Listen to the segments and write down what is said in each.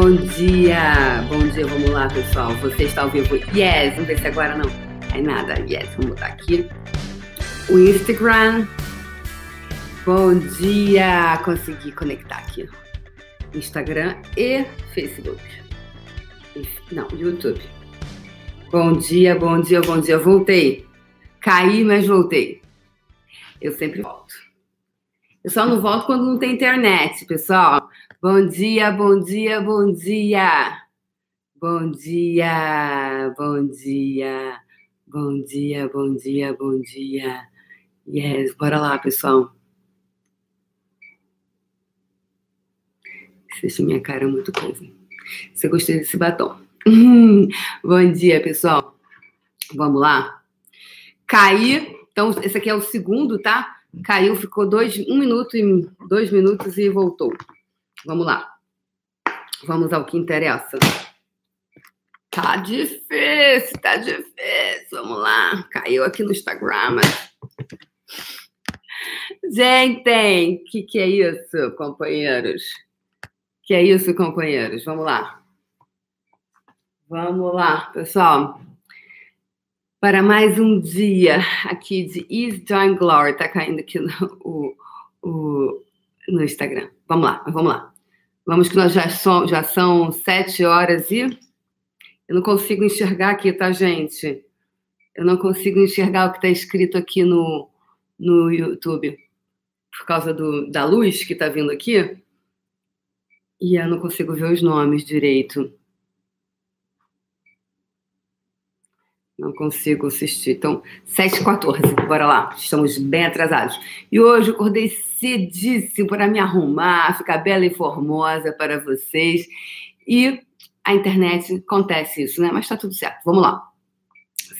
Bom dia, bom dia, vamos lá, pessoal. Você está ao vivo? Yes, vamos ver se agora não. É nada, yes, vamos botar aqui. O Instagram. Bom dia, consegui conectar aqui. Instagram e Facebook. Não, YouTube. Bom dia, bom dia, bom dia. Voltei. Caí, mas voltei. Eu sempre volto. Eu só não volto quando não tem internet, pessoal. Bom dia, bom dia, bom dia. Bom dia, bom dia. Bom dia, bom dia, bom dia. Yes, bora lá, pessoal. Deixa minha cara muito coisa. Você gostou desse batom? bom dia, pessoal. Vamos lá. Caí. Então, esse aqui é o segundo, tá? Caiu, ficou dois, um minuto e dois minutos e voltou. Vamos lá. Vamos ao que interessa. Tá difícil, tá difícil. Vamos lá. Caiu aqui no Instagram. Mas... Gente, que que é isso, companheiros? Que é isso, companheiros? Vamos lá. Vamos lá, pessoal. Para mais um dia aqui de Is John Glory. Tá caindo aqui no, o, o, no Instagram. Vamos lá, vamos lá. Vamos que nós já, so, já são sete horas e eu não consigo enxergar aqui, tá, gente? Eu não consigo enxergar o que está escrito aqui no, no YouTube por causa do, da luz que está vindo aqui. E eu não consigo ver os nomes direito. Não consigo assistir. Então, 7h14, bora lá. Estamos bem atrasados. E hoje eu acordei cedíssimo para me arrumar, ficar bela e formosa para vocês. E a internet acontece isso, né? Mas tá tudo certo. Vamos lá.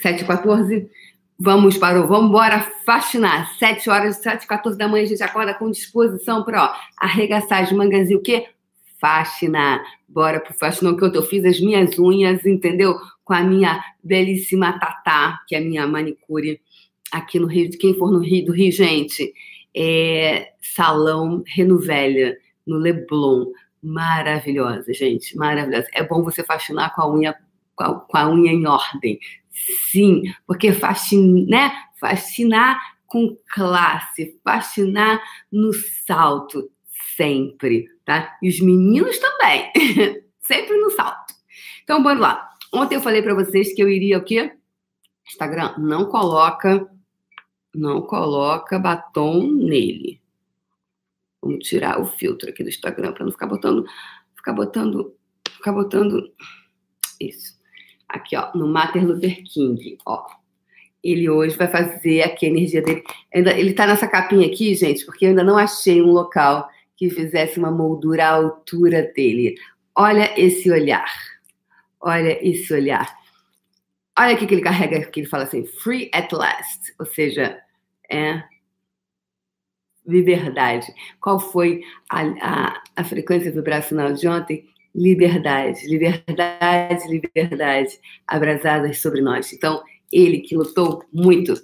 7h14, vamos para o. Vamos embora faxinar. 7 horas, 7h14 da manhã, a gente acorda com disposição para arregaçar as mangas e o quê? Faxinar. Bora pro faxinão que eu fiz as minhas unhas, entendeu? Com a minha belíssima Tatá, que é a minha manicure aqui no Rio. Quem for no Rio do Rio, gente, é Salão Renovelha, no Leblon. Maravilhosa, gente, maravilhosa. É bom você faxinar com a unha, com a, com a unha em ordem. Sim, porque fascin, né? fascinar com classe, fascinar no salto, sempre, tá? E os meninos também, sempre no salto. Então, bora lá. Ontem eu falei para vocês que eu iria o quê? Instagram, não coloca, não coloca batom nele. Vamos tirar o filtro aqui do Instagram para não ficar botando, ficar botando, ficar botando isso. Aqui, ó, no Martin Luther King, ó. Ele hoje vai fazer aqui a energia dele. Ele tá nessa capinha aqui, gente, porque eu ainda não achei um local que fizesse uma moldura à altura dele. Olha esse olhar. Olha esse olhar. Olha o que ele carrega, que ele fala assim, free at last, ou seja, é liberdade. Qual foi a, a, a frequência vibracional de ontem? Liberdade, liberdade, liberdade, abrasadas sobre nós. Então, ele que lutou muito,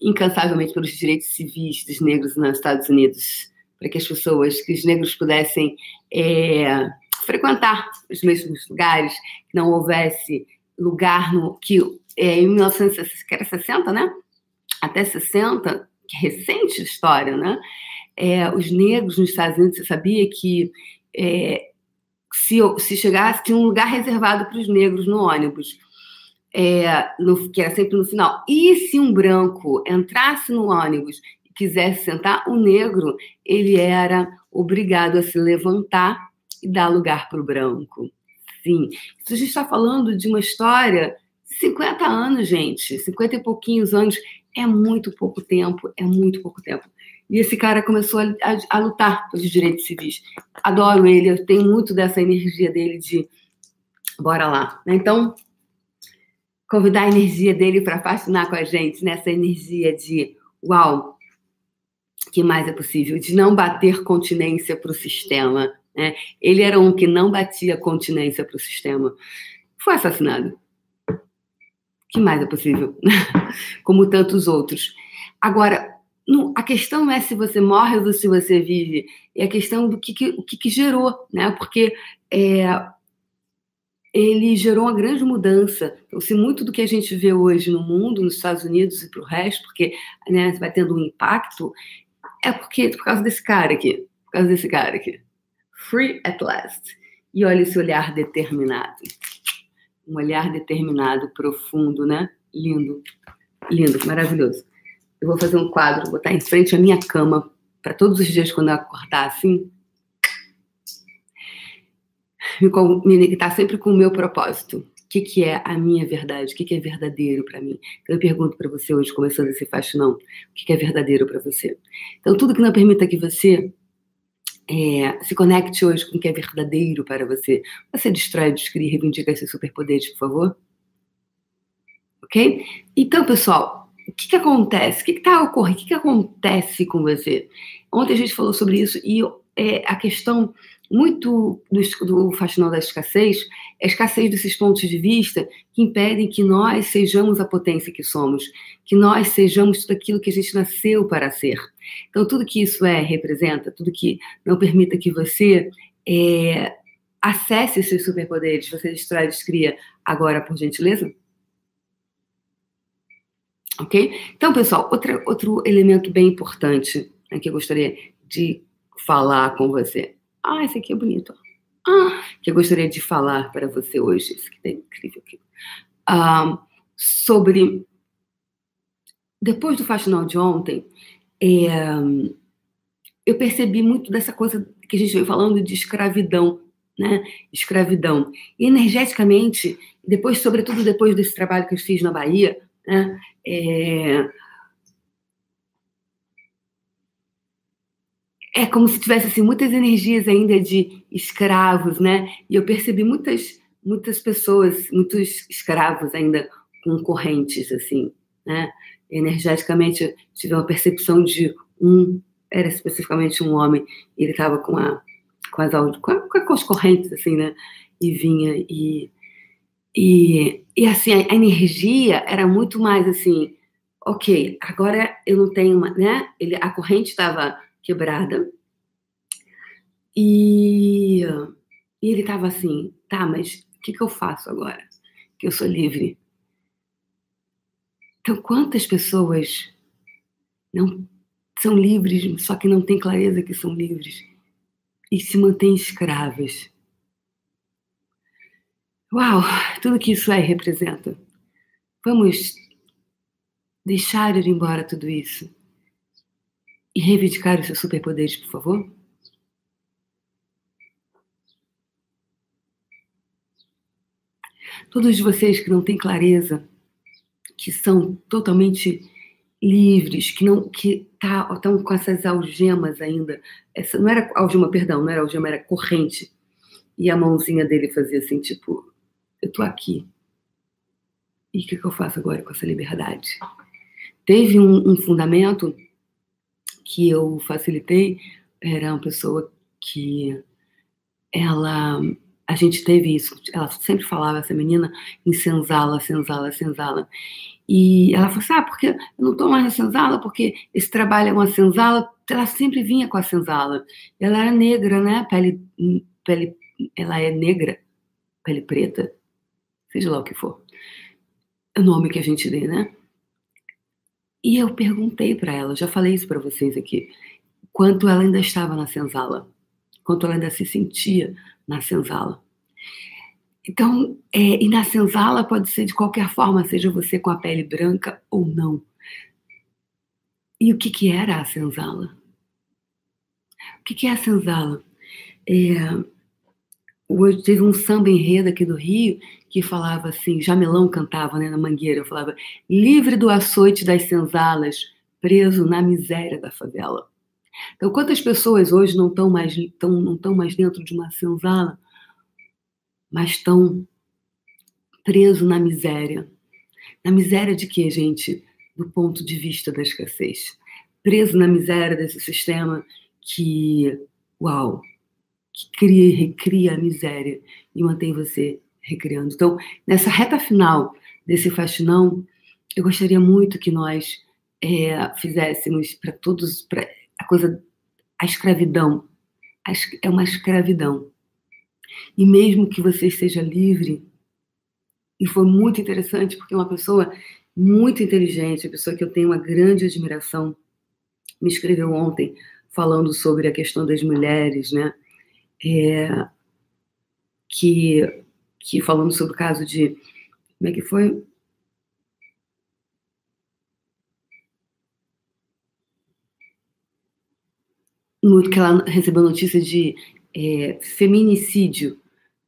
incansavelmente pelos direitos civis dos negros nos Estados Unidos, para que as pessoas, que os negros pudessem é, frequentar os mesmos lugares, que não houvesse lugar no que é, em 1960, né? Até 60, que é recente história, né? É, os negros nos Estados Unidos, você sabia que é, se, se chegasse, tinha um lugar reservado para os negros no ônibus, é, no, que era sempre no final. E se um branco entrasse no ônibus e quisesse sentar, o negro, ele era obrigado a se levantar e dar lugar para o branco. Sim. Isso a gente está falando de uma história de 50 anos, gente. 50 e pouquinhos anos é muito pouco tempo, é muito pouco tempo. E esse cara começou a, a, a lutar pelos direitos civis. Adoro ele, eu tenho muito dessa energia dele de bora lá. Né? Então, convidar a energia dele para fascinar com a gente, nessa energia de uau, que mais é possível? De não bater continência para o sistema, né? Ele era um que não batia continência para o sistema. Foi assassinado. Que mais é possível? Como tantos outros. Agora, não, a questão não é se você morre ou se você vive, é a questão do que, que o que, que, gerou, né? Porque é, ele gerou uma grande mudança. Então, se muito do que a gente vê hoje no mundo, nos Estados Unidos e para o resto, porque né, vai tendo um impacto, é porque por causa desse cara aqui, por causa desse cara aqui. Free at last. E olha esse olhar determinado. Um olhar determinado, profundo, né? Lindo. Lindo, maravilhoso. Eu vou fazer um quadro, vou botar em frente à minha cama, para todos os dias quando eu acordar assim, me conectar sempre com o meu propósito. O que, que é a minha verdade? O que, que é verdadeiro para mim? Eu pergunto para você hoje, começando esse faxinão, o que, que é verdadeiro para você? Então, tudo que não permita que você é, se conecte hoje com o que é verdadeiro para você. Você destrói, descreve, reivindica esses superpoderes, por favor. Ok? Então, pessoal, o que, que acontece? O que está ocorrendo? O que, que acontece com você? Ontem a gente falou sobre isso e é, a questão muito do, do fascinal da escassez é a escassez desses pontos de vista que impedem que nós sejamos a potência que somos, que nós sejamos tudo aquilo que a gente nasceu para ser. Então, tudo que isso é, representa, tudo que não permita que você é, acesse esses superpoderes, você destrói, descria agora, por gentileza. Ok? Então, pessoal, outra, outro elemento bem importante né, que eu gostaria de falar com você ah, esse aqui é bonito. Ah, que eu gostaria de falar para você hoje. Esse aqui é incrível aqui. Ah, sobre. Depois do faxinal de ontem, é, eu percebi muito dessa coisa que a gente veio falando de escravidão, né? Escravidão. E energeticamente, depois, sobretudo depois desse trabalho que eu fiz na Bahia, né? É, é como se tivesse assim, muitas energias ainda de escravos, né? E eu percebi muitas muitas pessoas, muitos escravos ainda com correntes assim, né? Energeticamente tive uma percepção de um era especificamente um homem, ele estava com a com as com, a, com as correntes assim, né? E vinha e e, e assim a energia era muito mais assim, ok, agora eu não tenho, uma, né? Ele a corrente estava quebrada. E, e ele estava assim, tá, mas o que, que eu faço agora? Que eu sou livre. Então, quantas pessoas não são livres, só que não têm clareza que são livres e se mantêm escravas? Uau, tudo que isso é representa. Vamos deixar ir embora tudo isso e reivindicar os seus superpoderes, por favor? Todos vocês que não têm clareza, que são totalmente livres, que não que tá, estão com essas algemas ainda. Essa não era algema, perdão, não era algema, era corrente. E a mãozinha dele fazia assim, tipo, eu tô aqui. E o que, que eu faço agora com essa liberdade? Teve um, um fundamento que eu facilitei era uma pessoa que ela a gente teve isso, ela sempre falava essa menina em senzala, senzala, senzala. E ela falou assim: "Ah, porque eu não estou mais na senzala, porque esse trabalho é uma senzala". Ela sempre vinha com a senzala. Ela era negra, né? Pele pele ela é negra, pele preta, seja lá o que for. É o nome que a gente dê, né? E eu perguntei para ela, já falei isso para vocês aqui, quanto ela ainda estava na senzala, quanto ela ainda se sentia na senzala. Então, é, e na senzala pode ser de qualquer forma, seja você com a pele branca ou não. E o que, que era a senzala? O que, que é a senzala? É, hoje teve um samba enredo aqui do Rio que falava assim, Jamelão cantava né, na Mangueira, falava, livre do açoite das senzalas, preso na miséria da favela. Então, quantas pessoas hoje não estão mais, tão, não mais dentro de uma senzala, mas estão preso na miséria? Na miséria de quê, gente? Do ponto de vista da escassez. Preso na miséria desse sistema que, uau, que cria e recria a miséria e mantém você recriando. Então, nessa reta final desse faxinão, eu gostaria muito que nós é, fizéssemos para todos, para a coisa, a escravidão, é uma escravidão. E mesmo que você esteja livre, e foi muito interessante, porque uma pessoa muito inteligente, uma pessoa que eu tenho uma grande admiração, me escreveu ontem falando sobre a questão das mulheres, né? É, que, que falando sobre o caso de. Como é que foi? que ela recebeu notícia de é, feminicídio,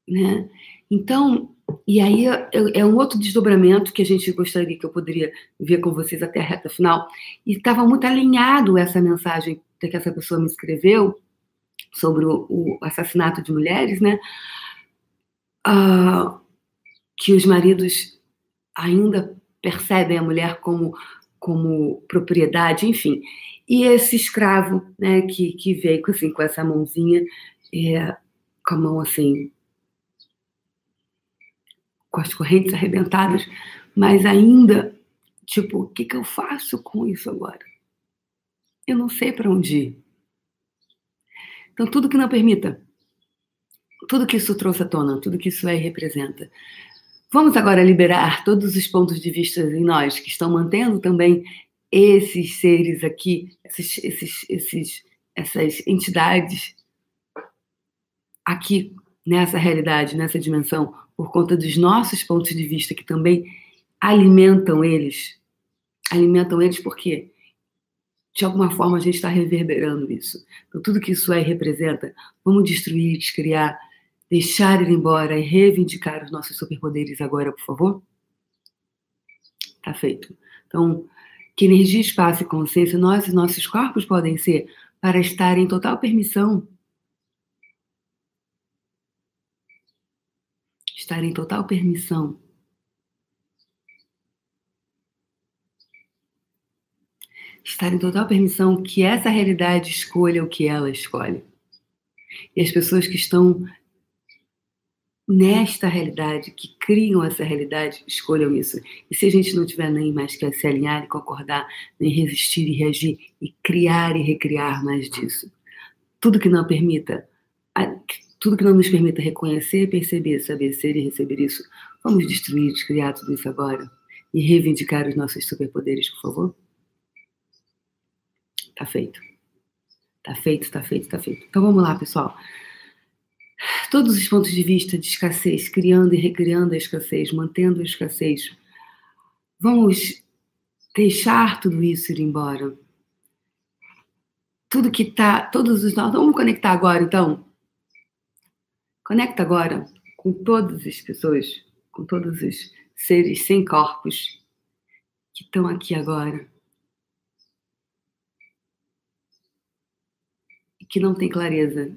né? Então, e aí é, é, um outro desdobramento que a gente gostaria que eu poderia ver com vocês até a reta final. E estava muito alinhado essa mensagem que essa pessoa me escreveu sobre o, o assassinato de mulheres, né? Uh, que os maridos ainda percebem a mulher como, como propriedade, enfim. E esse escravo, né, que, que veio assim, com essa mãozinha, é, com a mão assim, com as correntes arrebentadas, mas ainda, tipo, o que, que eu faço com isso agora? Eu não sei para onde ir. Então, tudo que não permita, tudo que isso trouxe à tona, tudo que isso é representa. Vamos agora liberar todos os pontos de vista em nós que estão mantendo também esses seres aqui, esses, esses, esses, essas entidades aqui nessa realidade, nessa dimensão, por conta dos nossos pontos de vista que também alimentam eles. Alimentam eles porque, de alguma forma, a gente está reverberando isso. Então, tudo que isso é representa, vamos destruir, descriar, deixar ir embora e reivindicar os nossos superpoderes agora, por favor? Tá feito. Então, que energia, espaço e consciência nós e nossos corpos podem ser para estar em total permissão estar em total permissão. Estar em total permissão que essa realidade escolha o que ela escolhe. E as pessoas que estão nesta realidade, que criam essa realidade, escolham isso. E se a gente não tiver nem mais que se alinhar e concordar, nem resistir e reagir, e criar e recriar mais disso. Tudo que não permita tudo que não nos permita reconhecer, perceber, saber ser e receber isso, vamos destruir, descriar tudo isso agora e reivindicar os nossos superpoderes, por favor? Tá feito. Tá feito, tá feito, tá feito. Então vamos lá, pessoal. Todos os pontos de vista de escassez, criando e recriando a escassez, mantendo a escassez. Vamos deixar tudo isso ir embora. Tudo que tá, todos os nós, vamos conectar agora, então, Conecta agora com todas as pessoas, com todos os seres sem corpos que estão aqui agora e que não têm clareza,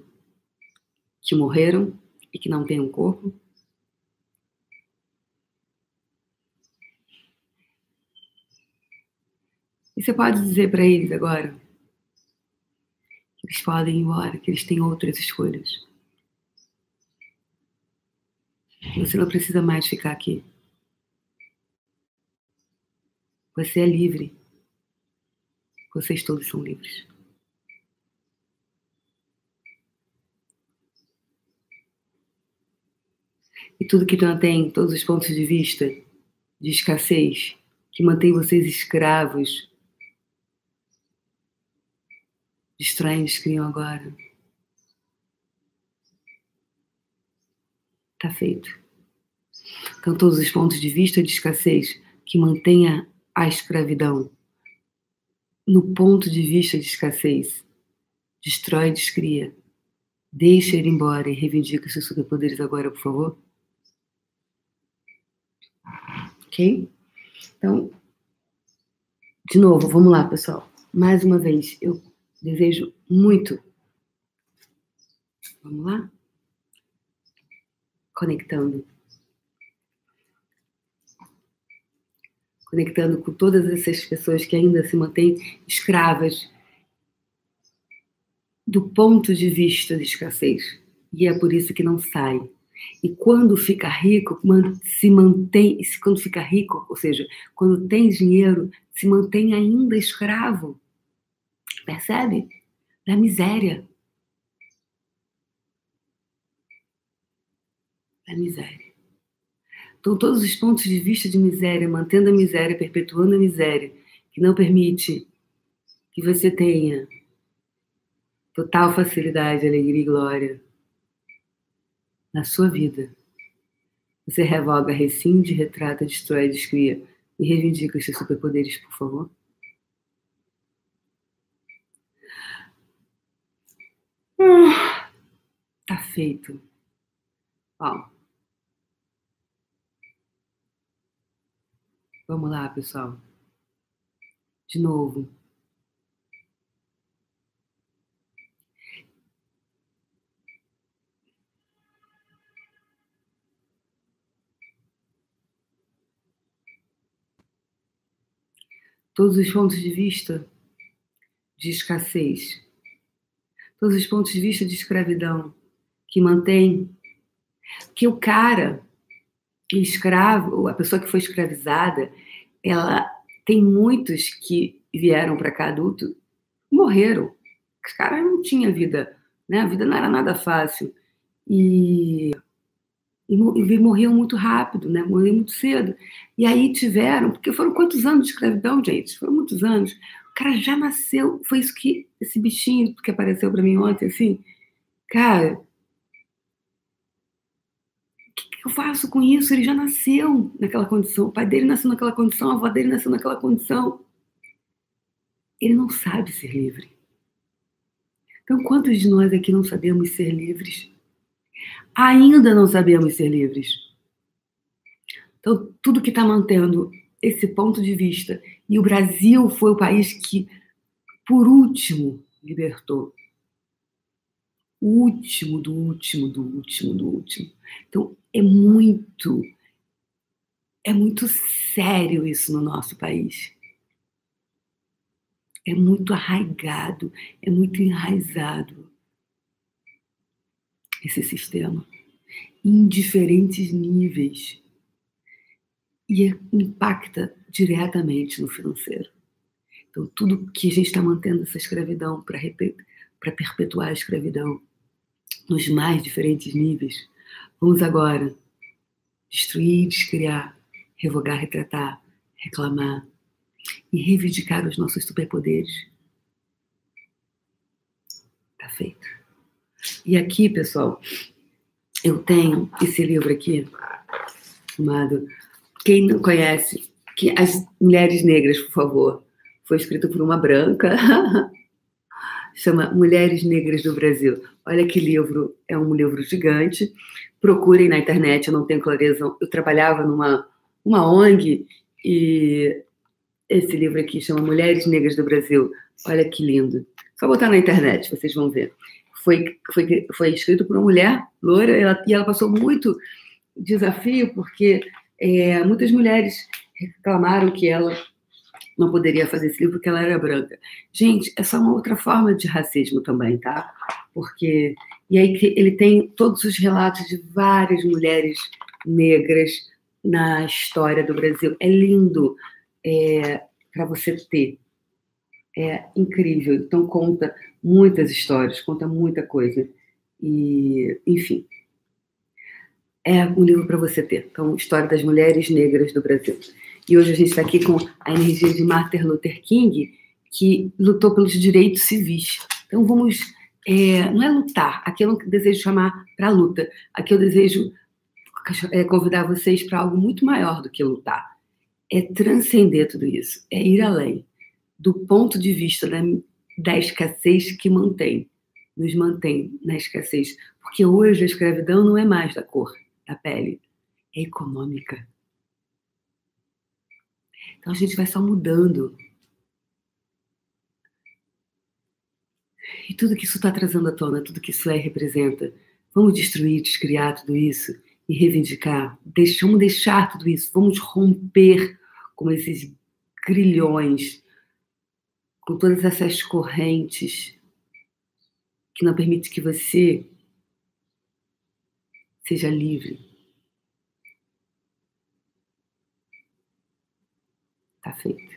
que morreram e que não têm um corpo. E você pode dizer para eles agora que eles podem ir embora, que eles têm outras escolhas. Você não precisa mais ficar aqui. Você é livre. Vocês todos são livres. E tudo que mantém todos os pontos de vista de escassez, que mantém vocês escravos, distraem, descriam agora. Está feito. Então, todos os pontos de vista de escassez que mantenha a escravidão no ponto de vista de escassez, destrói e descria. Deixa ir embora e reivindica seus superpoderes agora, por favor. Ok? Então, de novo, vamos lá, pessoal. Mais uma vez, eu desejo muito. Vamos lá? conectando. Conectando com todas essas pessoas que ainda se mantêm escravas do ponto de vista de escassez. E é por isso que não sai. E quando fica rico, se mantém, quando fica rico, ou seja, quando tem dinheiro, se mantém ainda escravo. Percebe? Da miséria. da miséria. Então, todos os pontos de vista de miséria, mantendo a miséria, perpetuando a miséria, que não permite que você tenha total facilidade, alegria e glória na sua vida. Você revoga, rescinde, retrata, destrói, descria e reivindica os seus superpoderes, por favor. Uh, tá feito. Ó. Vamos lá, pessoal. De novo. Todos os pontos de vista de escassez, todos os pontos de vista de escravidão que mantém que o cara escravo, a pessoa que foi escravizada, ela tem muitos que vieram para cá adulto, morreram. Os caras não tinham vida, né? A vida não era nada fácil. E, e, e morriam muito rápido, né? Morriam muito cedo. E aí tiveram, porque foram quantos anos de escravidão, gente? Foram muitos anos. O cara já nasceu, foi isso que esse bichinho que apareceu para mim ontem, assim, cara, eu faço com isso? Ele já nasceu naquela condição. O pai dele nasceu naquela condição, a avó dele nasceu naquela condição. Ele não sabe ser livre. Então, quantos de nós aqui não sabemos ser livres? Ainda não sabemos ser livres. Então, tudo que está mantendo esse ponto de vista, e o Brasil foi o país que, por último, libertou o último do último do último do último. Então, é muito, é muito sério isso no nosso país. É muito arraigado, é muito enraizado esse sistema, em diferentes níveis. E impacta diretamente no financeiro. Então, tudo que a gente está mantendo essa escravidão para perpetuar a escravidão nos mais diferentes níveis, Vamos agora destruir, descriar, revogar, retratar, reclamar e reivindicar os nossos superpoderes. Tá feito. E aqui, pessoal, eu tenho esse livro aqui, chamado Quem não conhece, que as mulheres negras, por favor, foi escrito por uma branca. Chama Mulheres Negras do Brasil. Olha que livro, é um livro gigante procurem na internet, eu não tenho clareza. Eu trabalhava numa uma ONG e esse livro aqui chama Mulheres Negras do Brasil. Olha que lindo. Só botar na internet, vocês vão ver. Foi, foi, foi escrito por uma mulher loira ela, e ela passou muito desafio porque é, muitas mulheres reclamaram que ela não poderia fazer esse livro porque ela era branca. Gente, é só uma outra forma de racismo também, tá? Porque e aí ele tem todos os relatos de várias mulheres negras na história do Brasil. É lindo é, para você ter. É incrível. Então conta muitas histórias, conta muita coisa. E, enfim, é um livro para você ter. Então, História das Mulheres Negras do Brasil. E hoje a gente está aqui com a energia de Martin Luther King, que lutou pelos direitos civis. Então, vamos é, não é lutar, aqui eu não desejo chamar para luta, aqui eu desejo é, convidar vocês para algo muito maior do que lutar. É transcender tudo isso, é ir além do ponto de vista da, da escassez que mantém, nos mantém na escassez. Porque hoje a escravidão não é mais da cor da pele, é econômica. Então a gente vai só mudando E tudo que isso está trazendo à tona, tudo que isso é representa, vamos destruir, descriar tudo isso e reivindicar. Deixa, vamos deixar tudo isso, vamos romper com esses grilhões, com todas essas correntes que não permite que você seja livre. Tá feito.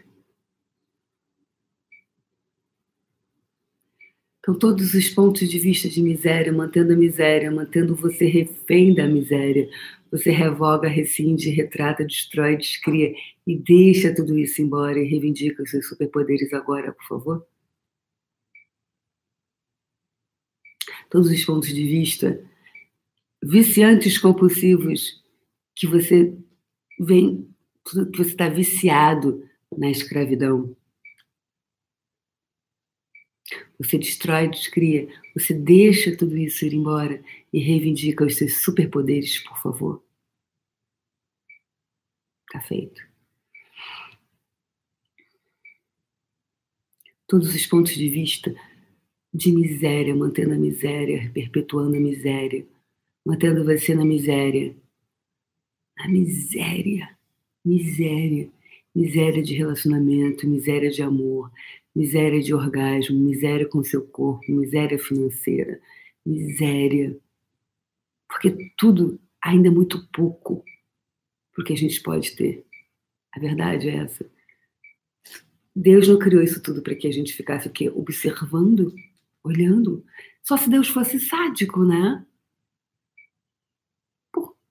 Então, todos os pontos de vista de miséria, mantendo a miséria, mantendo você refém da miséria, você revoga, rescinde, retrata, destrói, descria e deixa tudo isso embora e reivindica os seus superpoderes agora, por favor? Todos os pontos de vista viciantes compulsivos que você vem, que você está viciado na escravidão. Você destrói, descria, você deixa tudo isso ir embora e reivindica os seus superpoderes, por favor. Tá feito. Todos os pontos de vista de miséria, mantendo a miséria, perpetuando a miséria, mantendo você na miséria. A miséria, miséria, miséria de relacionamento, miséria de amor, miséria de orgasmo, miséria com seu corpo, miséria financeira, miséria. Porque tudo ainda é muito pouco para que a gente pode ter. A verdade é essa. Deus não criou isso tudo para que a gente ficasse o quê? Observando, olhando. Só se Deus fosse sádico, né?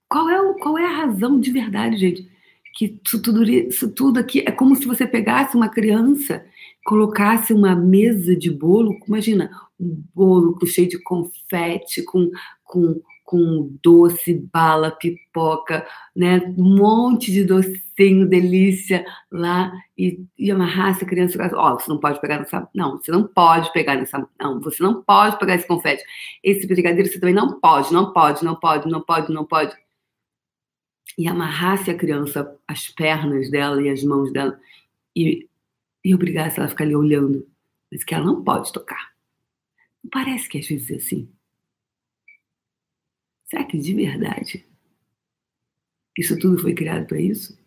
Qual é, o, qual é a razão de verdade, gente? Que isso tudo, isso tudo aqui é como se você pegasse uma criança colocasse uma mesa de bolo, imagina, um bolo cheio de confete, com, com, com doce, bala, pipoca, né? um monte de docinho, delícia lá, e, e amarrasse a criança, ó, oh, você não pode pegar nessa, não, você não pode pegar nessa, não, você não pode pegar esse confete, esse brigadeiro você também não pode, não pode, não pode, não pode, não pode, e amarrasse a criança, as pernas dela e as mãos dela, e e obrigasse ela a ficar ali olhando, mas que ela não pode tocar. Parece que às vezes é assim? Será que de verdade isso tudo foi criado para isso?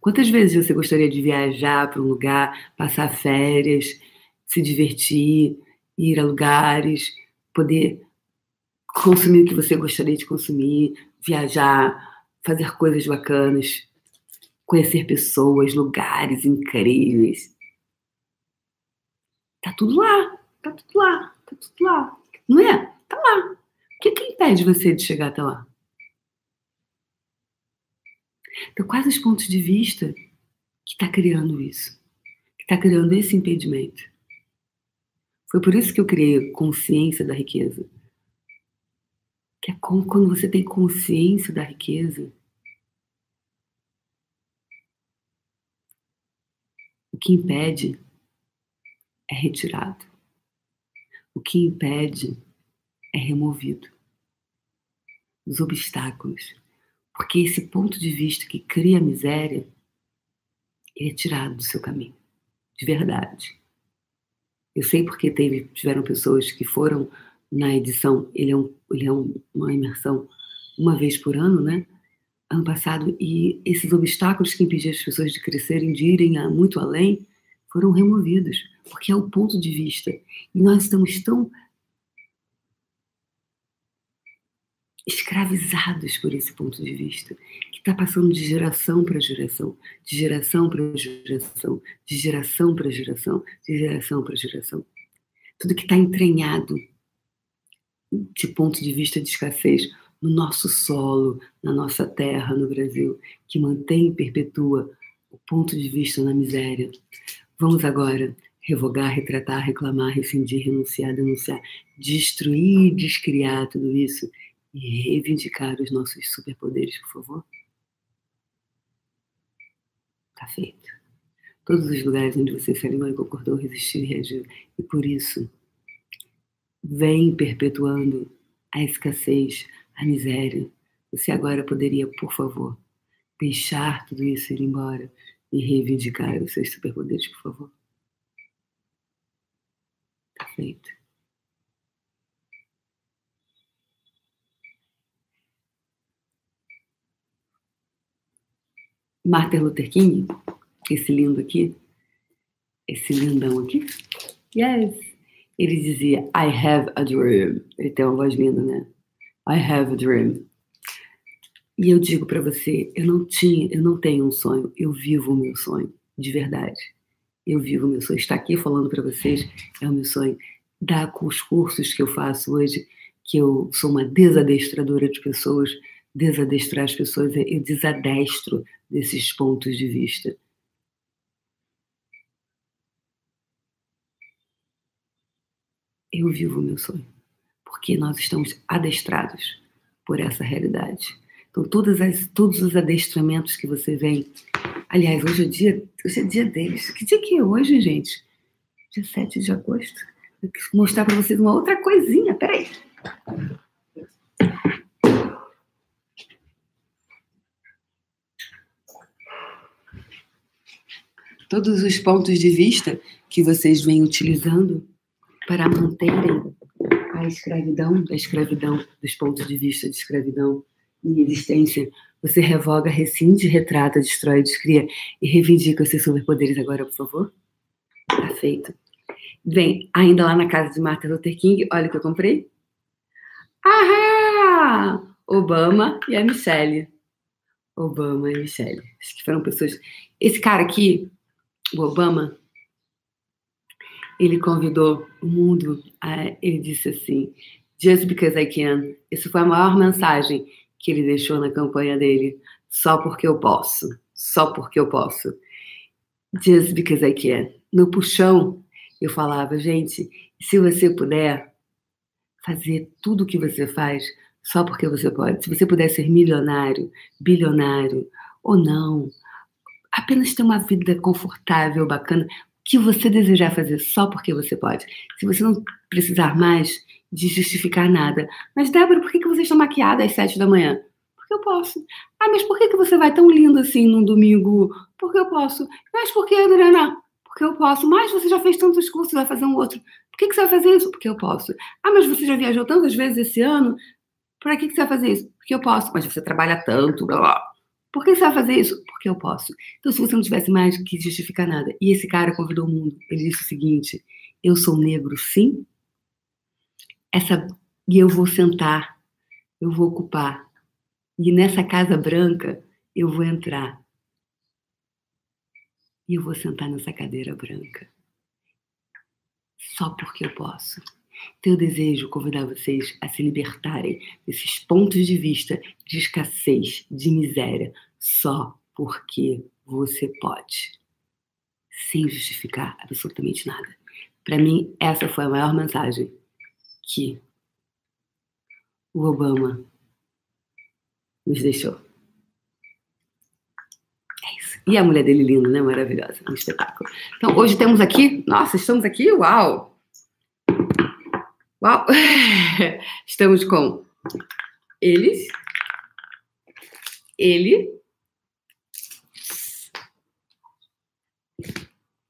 Quantas vezes você gostaria de viajar para um lugar, passar férias, se divertir, ir a lugares, poder consumir o que você gostaria de consumir, viajar, fazer coisas bacanas, conhecer pessoas, lugares incríveis. Tá tudo lá, tá tudo lá, tá tudo lá. Não é? Tá lá. O que, que impede você de chegar até lá? Então, quais os pontos de vista que está criando isso? Que está criando esse impedimento? Foi por isso que eu criei consciência da riqueza. Que é como quando você tem consciência da riqueza, que impede é retirado. O que impede é removido. Os obstáculos. Porque esse ponto de vista que cria miséria ele é tirado do seu caminho. De verdade. Eu sei porque teve, tiveram pessoas que foram na edição, ele é, um, ele é um, uma imersão uma vez por ano, né? ano passado e esses obstáculos que impediam as pessoas de crescerem, de irem a muito além, foram removidos, porque é o ponto de vista. E nós estamos tão escravizados por esse ponto de vista, que está passando de geração para geração, de geração para geração, de geração para geração, de geração para geração. Tudo que está entranhado de ponto de vista de escassez no nosso solo, na nossa terra, no Brasil, que mantém e perpetua o ponto de vista na miséria. Vamos agora revogar, retratar, reclamar, rescindir, renunciar, denunciar, destruir, descriar tudo isso e reivindicar os nossos superpoderes, por favor? Tá feito. Todos os lugares onde você se alinhou e concordou, resistiu e reagiu. E por isso, vem perpetuando a escassez, a miséria. Você agora poderia, por favor, deixar tudo isso ir embora e reivindicar os seus superpoderes, por favor? Tá feito. Martin Luther King, esse lindo aqui, esse lindão aqui, yes, ele dizia, I have a dream. Ele tem uma voz linda, né? I have a dream. E eu digo para você, eu não tinha, eu não tenho um sonho, eu vivo o meu sonho, de verdade. Eu vivo o meu sonho. Estar aqui falando para vocês é o meu sonho. Dar com os cursos que eu faço hoje, que eu sou uma desadestradora de pessoas, desadestrar as pessoas, eu desadestro desses pontos de vista. Eu vivo o meu sonho, porque nós estamos adestrados por essa realidade. Então, todas as, todos os adestramentos que você vem. Aliás, hoje é dia, hoje é dia deles. Que dia que é hoje, gente? Dia 7 de agosto. Quis mostrar para vocês uma outra coisinha. Peraí. Todos os pontos de vista que vocês vêm utilizando para manterem a escravidão, a escravidão, dos pontos de vista de escravidão em existência, você revoga, rescinde, retrata, destrói, descria e reivindica seus superpoderes agora, por favor? Tá feito. Vem, ainda lá na casa de Martin Luther King, olha o que eu comprei. Ahá! Obama e a Michelle. Obama e Michelle. Acho que foram pessoas. Esse cara aqui, o Obama, ele convidou o mundo, a, ele disse assim, just because I can. Isso foi a maior mensagem que ele deixou na campanha dele, só porque eu posso, só porque eu posso. Just because I can. No puxão, eu falava, gente, se você puder fazer tudo o que você faz, só porque você pode. Se você puder ser milionário, bilionário ou não, apenas ter uma vida confortável, bacana, que você desejar fazer só porque você pode. Se você não precisar mais de justificar nada. Mas, Débora, por que, que você está maquiada às sete da manhã? Porque eu posso. Ah, mas por que, que você vai tão linda assim num domingo? Porque eu posso. Mas por que, Adriana? Porque eu posso. Mas você já fez tantos cursos, vai fazer um outro. Por que, que você vai fazer isso? Porque eu posso. Ah, mas você já viajou tantas vezes esse ano? Por que, que você vai fazer isso? Porque eu posso. Mas você trabalha tanto, blá blá. Por que você vai fazer isso? Porque eu posso. Então, se você não tivesse mais que justificar nada. E esse cara convidou o mundo. Ele disse o seguinte: eu sou negro, sim. Essa e eu vou sentar, eu vou ocupar. E nessa casa branca eu vou entrar. E eu vou sentar nessa cadeira branca. Só porque eu posso. Então, eu desejo convidar vocês a se libertarem desses pontos de vista de escassez, de miséria, só porque você pode, sem justificar absolutamente nada. Para mim, essa foi a maior mensagem que o Obama nos deixou. É isso. E a mulher dele linda, né? Maravilhosa. Um espetáculo. Então, hoje temos aqui. Nossa, estamos aqui. Uau! Uau! Estamos com eles, ele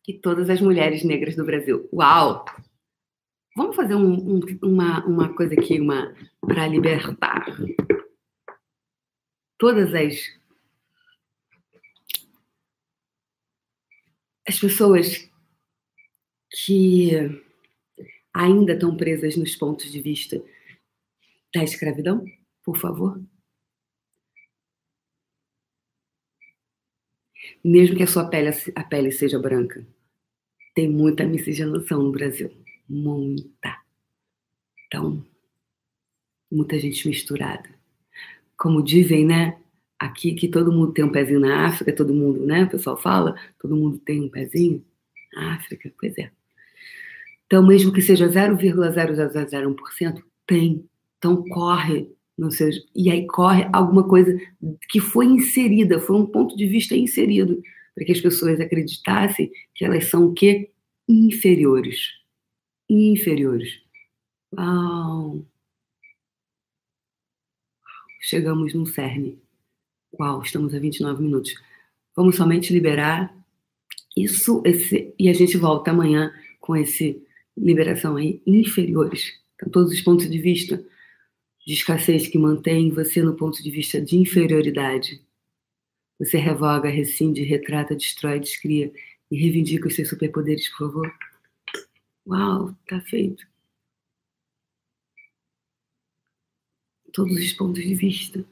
e todas as mulheres negras do Brasil. Uau! Vamos fazer um, um, uma, uma coisa aqui, uma para libertar todas as as pessoas que ainda estão presas nos pontos de vista da escravidão, por favor? Mesmo que a sua pele, a pele seja branca, tem muita miscigenação no Brasil. Muita. Então, muita gente misturada. Como dizem, né? Aqui que todo mundo tem um pezinho na África, todo mundo, né? O pessoal fala, todo mundo tem um pezinho na África, pois é. Então, mesmo que seja 0,0001%, tem. Então, corre no seu. E aí corre alguma coisa que foi inserida, foi um ponto de vista inserido, para que as pessoas acreditassem que elas são o quê? Inferiores. Inferiores. Uau! Chegamos num cerne. Uau, estamos a 29 minutos. Vamos somente liberar isso, esse, e a gente volta amanhã com esse liberação aí inferiores. Então, todos os pontos de vista de escassez que mantém você no ponto de vista de inferioridade. Você revoga, rescinde, retrata, destrói, descria e reivindica os seus superpoderes, por favor. Uau, tá feito. Todos os pontos de vista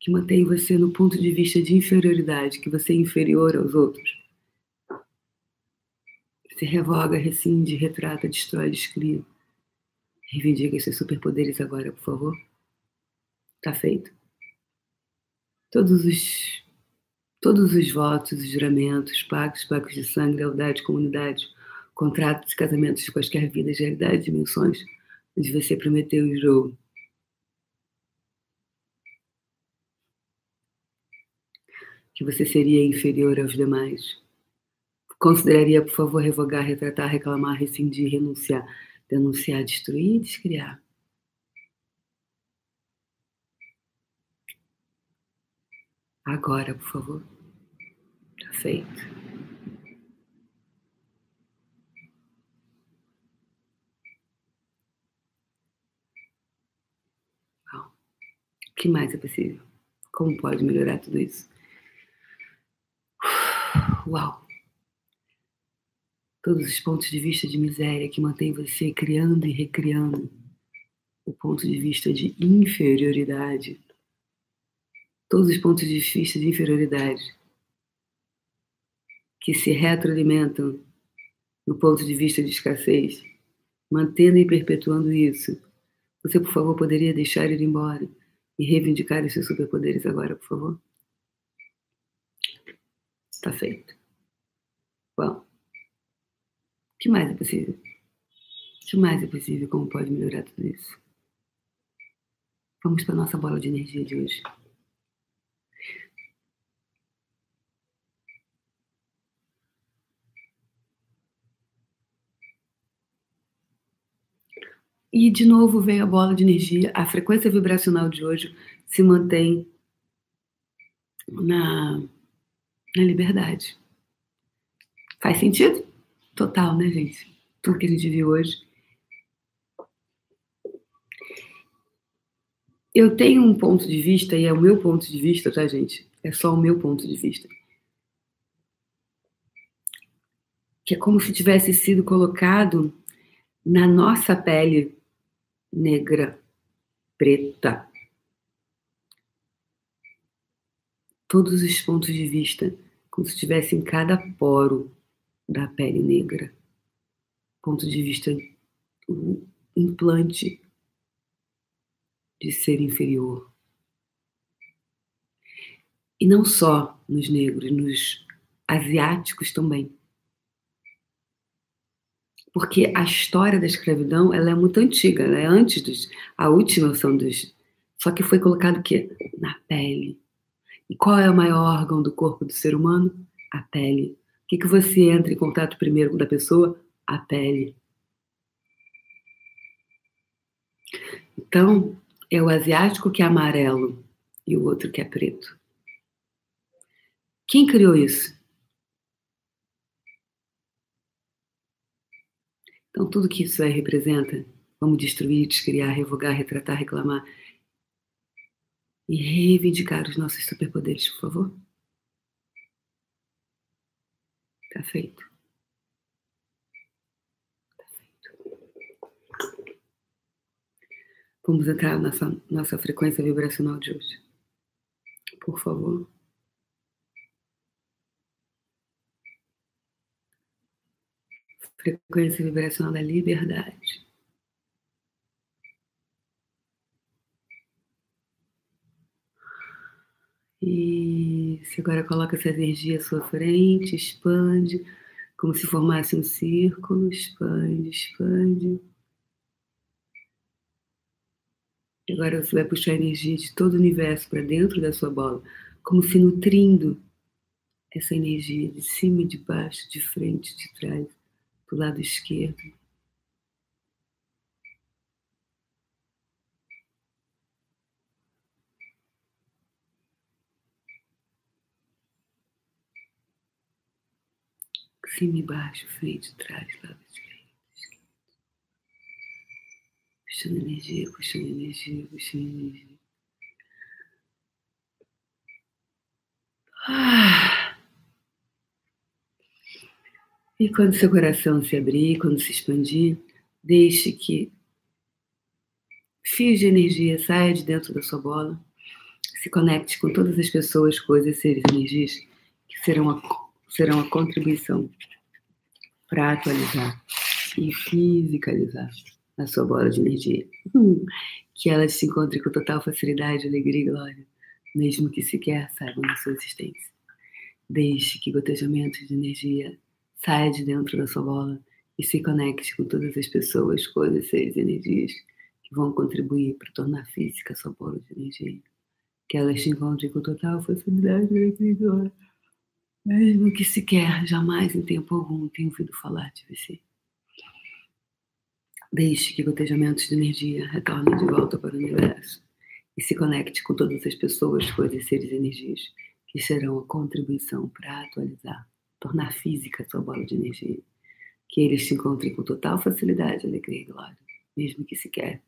que mantém você no ponto de vista de inferioridade, que você é inferior aos outros. Se revoga, rescinde, retrata, destrói, descria. Reivindica esses superpoderes agora, por favor. Tá feito. Todos os, todos os votos, os juramentos, pactos, pactos de sangue, lealdade, comunidade, contratos, casamentos de quaisquer vidas, realidades, dimensões, onde você prometeu e jurou. Que você seria inferior aos demais. Consideraria, por favor, revogar, retratar, reclamar, rescindir, renunciar, denunciar, destruir descriar. Agora, por favor. Tá feito. O que mais é possível? Como pode melhorar tudo isso? Uau! Todos os pontos de vista de miséria que mantém você criando e recriando. O ponto de vista de inferioridade. Todos os pontos de vista de inferioridade que se retroalimentam no ponto de vista de escassez, mantendo e perpetuando isso. Você, por favor, poderia deixar ir embora e reivindicar seus superpoderes agora, por favor? Está feito. Bom, o que mais é possível? O que mais é possível? Como pode melhorar tudo isso? Vamos para a nossa bola de energia de hoje. E de novo vem a bola de energia. A frequência vibracional de hoje se mantém na, na liberdade. Faz sentido? Total, né, gente? Tudo que a gente viu hoje. Eu tenho um ponto de vista, e é o meu ponto de vista, tá, gente? É só o meu ponto de vista. Que é como se tivesse sido colocado na nossa pele negra, preta. Todos os pontos de vista, como se estivesse em cada poro da pele negra. Ponto de vista, um implante de ser inferior. E não só nos negros, nos asiáticos também. Porque a história da escravidão ela é muito antiga, ela é antes dos. A última são dos. Só que foi colocado o quê? Na pele. E qual é o maior órgão do corpo do ser humano? A pele. Que, que você entra em contato primeiro com a pessoa? A pele. Então, é o asiático que é amarelo e o outro que é preto. Quem criou isso? Então, tudo que isso aí representa, vamos destruir, descriar, revogar, retratar, reclamar e reivindicar os nossos superpoderes, por favor. Tá feito. Tá feito. Vamos entrar na nossa, nossa frequência vibracional de hoje. Por favor. frequência vibracional da liberdade. Isso, agora coloca essa energia à sua frente, expande, como se formasse um círculo, expande, expande. Agora você vai puxar a energia de todo o universo para dentro da sua bola, como se nutrindo essa energia de cima, de baixo, de frente, de trás do lado esquerdo. Cima e baixo, frente, trás, lado esquerdo. Puxando energia, puxando energia, puxando energia. Ah. E quando seu coração se abrir, quando se expandir, deixe que fios de energia saia de dentro da sua bola, se conecte com todas as pessoas, coisas, seres, energias que serão serão a contribuição para atualizar e fisicalizar a sua bola de energia. Hum, que ela se encontre com total facilidade, alegria e glória, mesmo que sequer saibam da sua existência. Deixe que gotejamentos de energia saia de dentro da sua bola e se conecte com todas as pessoas, coisas, seres e energias que vão contribuir para tornar física a sua bola de energia. Que elas te encontrem com total facilidade, alegria e glória, mesmo que sequer, jamais em tempo algum tenha ouvido falar de você. Deixe que gotejamentos de energia retornem de volta para o universo e se conecte com todas as pessoas, coisas, seres e energias que serão a contribuição para atualizar, tornar física sua bola de energia. Que eles se encontrem com total facilidade, alegria e glória, mesmo que sequer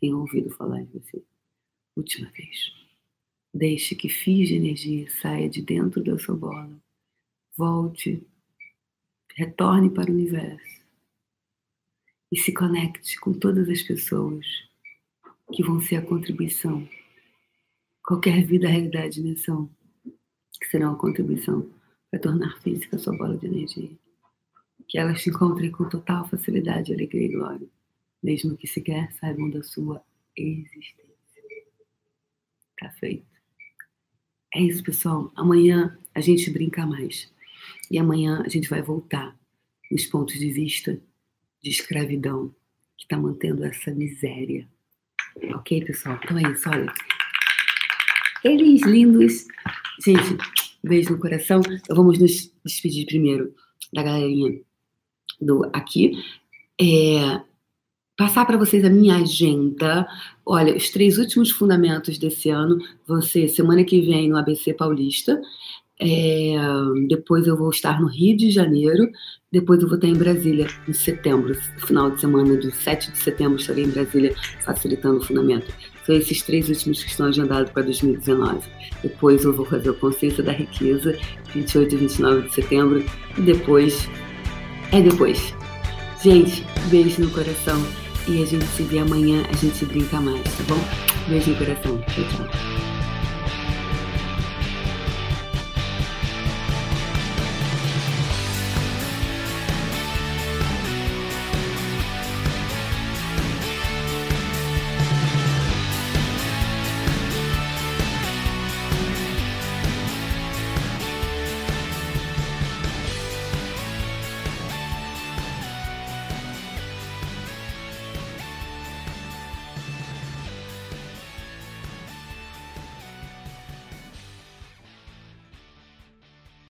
tenham ouvido falar de você. Última vez. Deixe que fios de energia saia de dentro da sua bola. Volte, retorne para o universo e se conecte com todas as pessoas que vão ser a contribuição. Qualquer vida, realidade, dimensão, que serão a contribuição para tornar física a sua bola de energia. Que elas se encontrem com total facilidade, alegria e glória, mesmo que sequer saibam da sua existência. Tá feito. É isso, pessoal. Amanhã a gente brinca mais. E amanhã a gente vai voltar nos pontos de vista de escravidão que está mantendo essa miséria. Ok, pessoal? Então é isso, olha. Eles lindos. Gente, beijo no coração. Então vamos nos despedir primeiro da galerinha do aqui. É, passar para vocês a minha agenda. Olha, os três últimos fundamentos desse ano vão ser semana que vem no ABC Paulista. É, depois eu vou estar no Rio de Janeiro. Depois eu vou estar em Brasília em setembro, no final de semana do 7 de setembro estarei em Brasília facilitando o fundamento. São esses três últimos que estão agendados para 2019. Depois eu vou fazer a Consciência da Riqueza, 28 e 29 de setembro. E depois, é depois. Gente, beijo no coração e a gente se vê amanhã, a gente brinca mais, tá bom? Beijo no coração. Tchau, tchau.